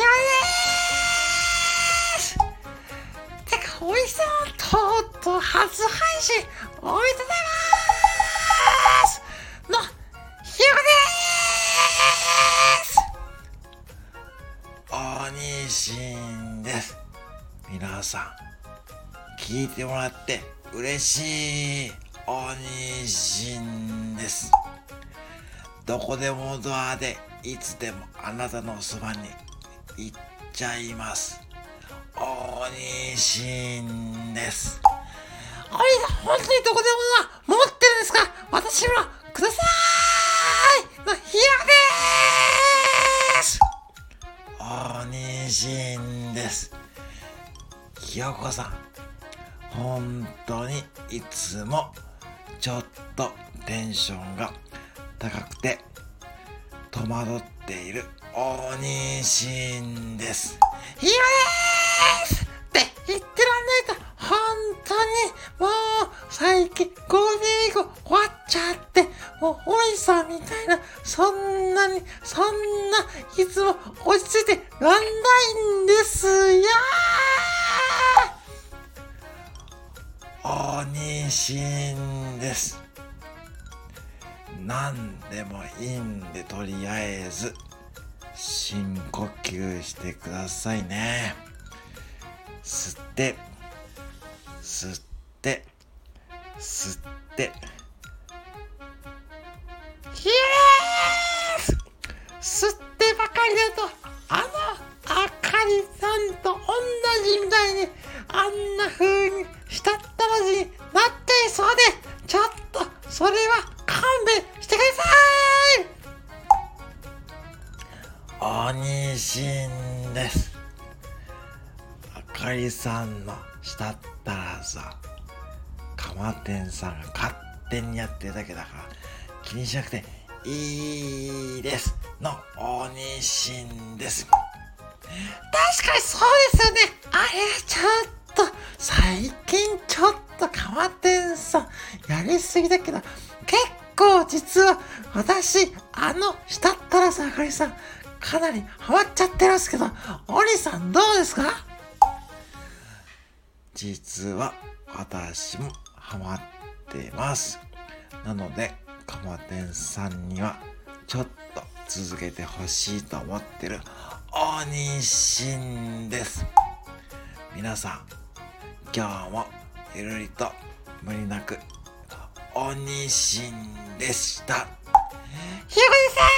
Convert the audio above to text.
よねーてか、おいしそうとうとう初配信おめでとうございますの、ひよでーすおにしんです。みなさん、聞いてもらって嬉しいおにしんです。どこでもドアでいつでもあなたのそばに行っちゃいます。おにしんです。おい本当にどこでもな持ってるんですか？私もください！のひよです！おにしんです。ひよこさん。本当にいつもちょっとテンションが高くて戸惑ってているおにしんです。ひよですって言ってらんないと本当にもう最近ゴールデンウィーク終わっちゃってもうおいさんみたいなそんなにそんないつも落ち着いてらんないんですよ。おにしんです。何でもいいんでとりあえず深呼吸してくださいね。吸って吸って吸って。ひえー吸ってばかりだとあのあかりさんと同じみたいにあんな風にしたったらずになっていそうでちょっとそれはにしんですあかりさんのしたったらさかまてんさんが勝手にやってるだけだから気にしなくていいです。のおにしんです。確かにそうですよね。あれちょっと最近ちょっとかまてんさんやりすぎだけど結構実は私あのしたったらさあかりさんかなりハマっちゃってるんですけどおりさんどうですか？実は私もハマってます。なのでかまてんさんにはちょっと続けてほしいと思ってるおにしんです。皆さん今日もゆるりと無理なくおにしんでした。ひよこです